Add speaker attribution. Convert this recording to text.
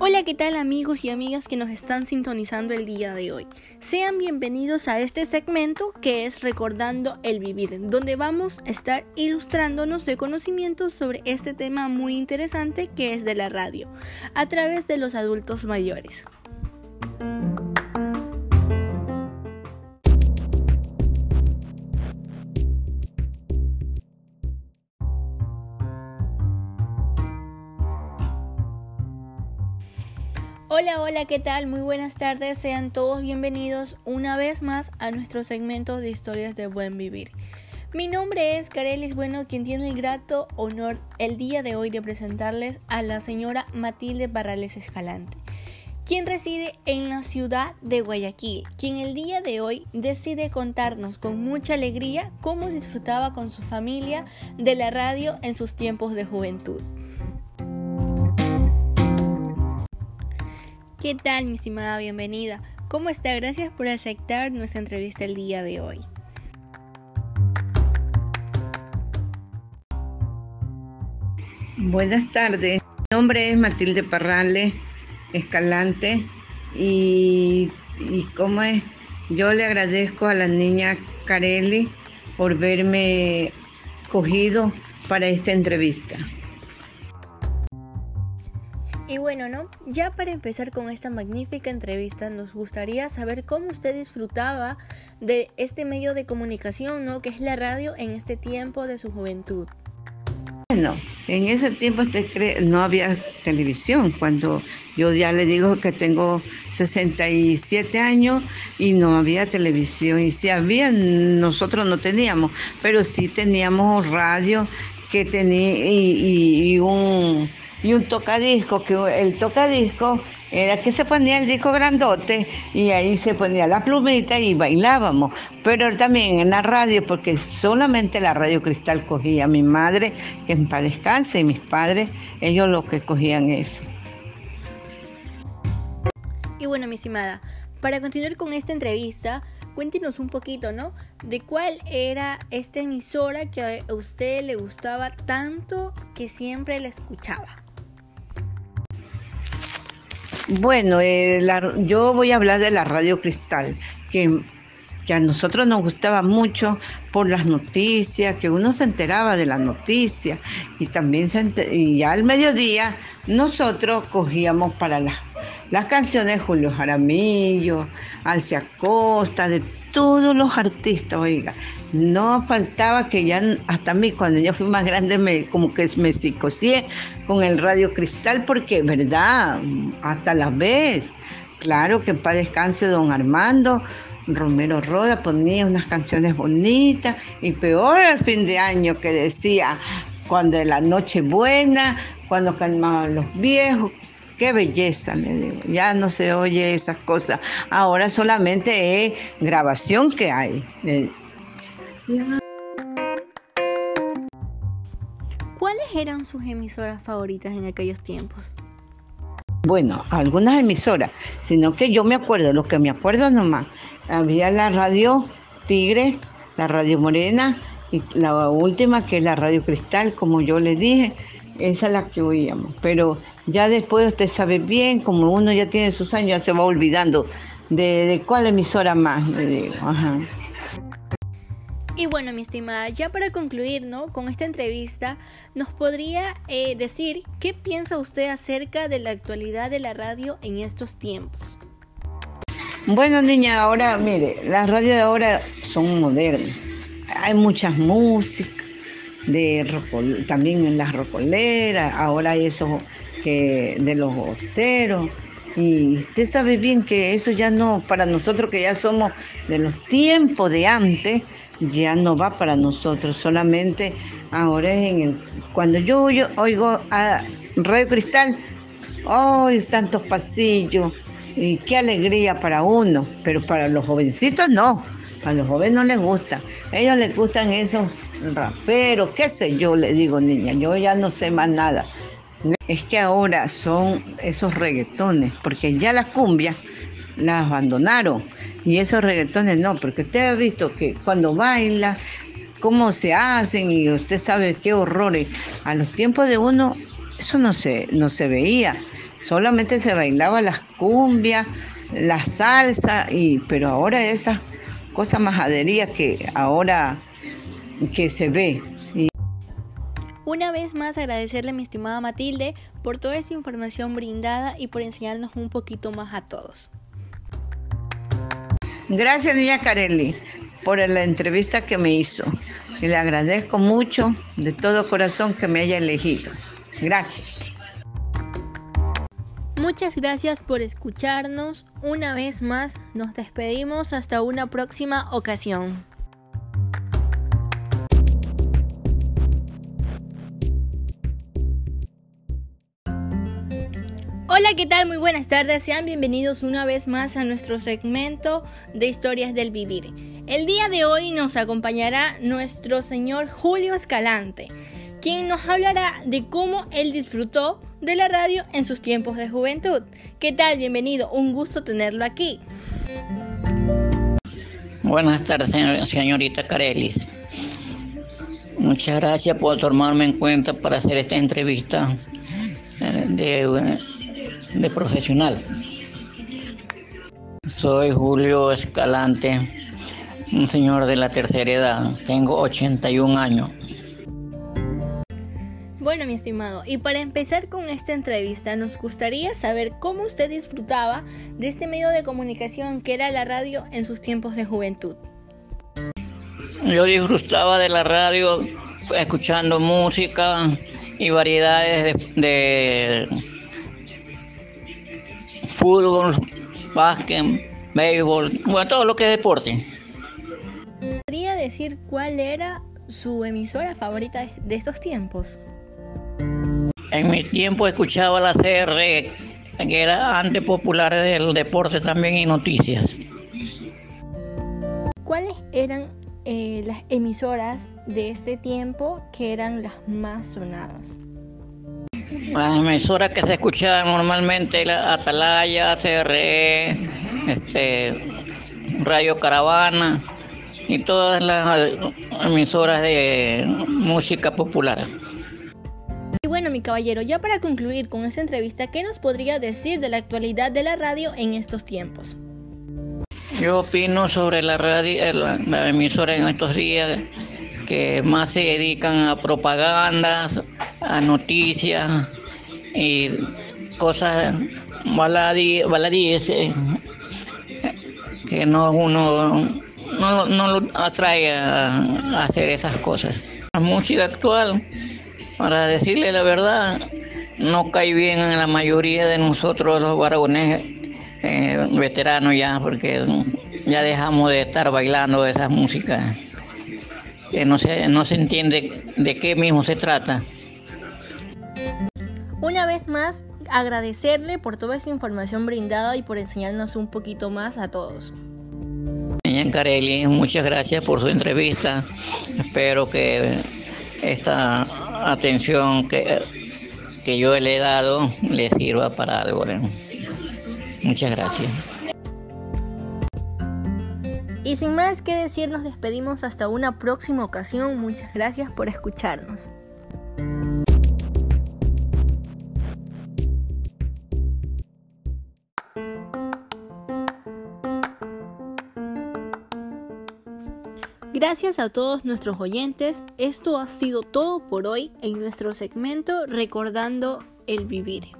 Speaker 1: Hola, ¿qué tal amigos y amigas que nos están sintonizando el día de hoy? Sean bienvenidos a este segmento que es Recordando el Vivir, donde vamos a estar ilustrándonos de conocimientos sobre este tema muy interesante que es de la radio, a través de los adultos mayores. Hola, hola, ¿qué tal? Muy buenas tardes, sean todos bienvenidos una vez más a nuestro segmento de historias de buen vivir. Mi nombre es Carelis Bueno, quien tiene el grato honor el día de hoy de presentarles a la señora Matilde Barrales Escalante, quien reside en la ciudad de Guayaquil, quien el día de hoy decide contarnos con mucha alegría cómo disfrutaba con su familia de la radio en sus tiempos de juventud. ¿Qué tal, mi estimada? Bienvenida. ¿Cómo está? Gracias por aceptar nuestra entrevista el día de hoy.
Speaker 2: Buenas tardes. Mi nombre es Matilde Parrales Escalante y, y cómo es, yo le agradezco a la niña Carelli por verme cogido para esta entrevista.
Speaker 1: Y bueno, ¿no? Ya para empezar con esta magnífica entrevista, nos gustaría saber cómo usted disfrutaba de este medio de comunicación, ¿no? Que es la radio en este tiempo de su juventud.
Speaker 2: Bueno, en ese tiempo no había televisión. Cuando yo ya le digo que tengo 67 años y no había televisión. Y si había, nosotros no teníamos, pero sí teníamos radio que tenía y un y un tocadisco, que el tocadisco era que se ponía el disco grandote y ahí se ponía la plumita y bailábamos. Pero también en la radio, porque solamente la radio cristal cogía mi madre, que en paz descanse, y mis padres, ellos los que cogían eso.
Speaker 1: Y bueno, mi estimada, para continuar con esta entrevista, cuéntenos un poquito, ¿no? De cuál era esta emisora que a usted le gustaba tanto que siempre la escuchaba.
Speaker 2: Bueno, eh, yo voy a hablar de la Radio Cristal, que, a nosotros nos gustaba mucho por las noticias, que uno se enteraba de las noticias y también se y ya al mediodía nosotros cogíamos para las, las canciones Julio Jaramillo, Alcia Costa, de todos los artistas, oiga. No faltaba que ya, hasta mí, cuando ya fui más grande, me, como que me psicocié con el Radio Cristal, porque, ¿verdad? Hasta la vez. Claro que para descanse don Armando, Romero Roda ponía unas canciones bonitas y peor el fin de año que decía cuando la noche buena, cuando calmaban los viejos, Qué belleza, le digo. Ya no se oye esas cosas. Ahora solamente es grabación que hay.
Speaker 1: ¿Cuáles eran sus emisoras favoritas en aquellos tiempos?
Speaker 2: Bueno, algunas emisoras, sino que yo me acuerdo, lo que me acuerdo nomás, había la radio Tigre, la radio Morena y la última que es la radio Cristal, como yo le dije, esa es la que oíamos. Pero ya después usted sabe bien, como uno ya tiene sus años, ya se va olvidando de, cuál emisora más, le digo.
Speaker 1: Y bueno, mi estimada, ya para concluir ¿no? con esta entrevista, ¿nos podría eh, decir qué piensa usted acerca de la actualidad de la radio en estos tiempos?
Speaker 2: Bueno, niña, ahora, mire, las radios de ahora son modernas. Hay muchas músicas, de también en las rocoleras, ahora eso que de los hosteros. Y usted sabe bien que eso ya no, para nosotros que ya somos de los tiempos de antes, ya no va para nosotros, solamente ahora es en el... Cuando yo oigo, a Radio Cristal, ¡ay, tantos pasillos! Y qué alegría para uno, pero para los jovencitos no, a los jóvenes no les gusta, ellos les gustan esos raperos, qué sé yo, le digo niña, yo ya no sé más nada. Es que ahora son esos reggaetones, porque ya las cumbias las abandonaron y esos reggaetones no, porque usted ha visto que cuando baila cómo se hacen y usted sabe qué horrores. A los tiempos de uno eso no se, no se veía, solamente se bailaba las cumbias, la salsa, y, pero ahora esas cosas majaderías que ahora que se ve.
Speaker 1: Una vez más agradecerle a mi estimada Matilde por toda esa información brindada y por enseñarnos un poquito más a todos.
Speaker 2: Gracias, niña Carelli, por la entrevista que me hizo. Y le agradezco mucho de todo corazón que me haya elegido. Gracias.
Speaker 1: Muchas gracias por escucharnos. Una vez más, nos despedimos hasta una próxima ocasión. Hola, ¿qué tal? Muy buenas tardes. Sean bienvenidos una vez más a nuestro segmento de historias del vivir. El día de hoy nos acompañará nuestro señor Julio Escalante, quien nos hablará de cómo él disfrutó de la radio en sus tiempos de juventud. ¿Qué tal? Bienvenido, un gusto tenerlo aquí.
Speaker 3: Buenas tardes, señorita Carelis. Muchas gracias por tomarme en cuenta para hacer esta entrevista eh, de profesional. Soy Julio Escalante, un señor de la tercera edad. Tengo 81 años.
Speaker 1: Bueno, mi estimado, y para empezar con esta entrevista, nos gustaría saber cómo usted disfrutaba de este medio de comunicación que era la radio en sus tiempos de juventud.
Speaker 3: Yo disfrutaba de la radio escuchando música y variedades de fútbol, básquet, béisbol, bueno, todo lo que es deporte.
Speaker 1: ¿Podría decir cuál era su emisora favorita de estos tiempos?
Speaker 3: En mi tiempo escuchaba la CR, que era antes popular del deporte también y noticias.
Speaker 1: ¿Cuáles eran eh, las emisoras de ese tiempo que eran las más sonadas?
Speaker 3: Las emisoras que se escuchaban normalmente, la Atalaya, CRE, este, Radio Caravana y todas las emisoras de música popular.
Speaker 1: Y bueno, mi caballero, ya para concluir con esta entrevista, ¿qué nos podría decir de la actualidad de la radio en estos tiempos?
Speaker 3: Yo opino sobre la radio, la emisora en estos días que más se dedican a propagandas, a noticias y cosas baladíes que no uno no, lo atrae a, hacer esas cosas. La música actual, para decirle la verdad, no cae bien en la mayoría de nosotros los varones eh, veteranos ya, porque ya dejamos de estar bailando esas músicas que no se, no se entiende de qué mismo se trata.
Speaker 1: Una vez más, agradecerle por toda esta información brindada y por enseñarnos un poquito más a todos.
Speaker 3: Señor Carelli, muchas gracias por su entrevista. Espero que esta atención que, que yo le he dado le sirva para algo. Muchas gracias.
Speaker 1: Y sin más que decir, nos despedimos hasta una próxima ocasión. Muchas gracias por escucharnos. Gracias a todos nuestros oyentes. Esto ha sido todo por hoy en nuestro segmento Recordando el Vivir.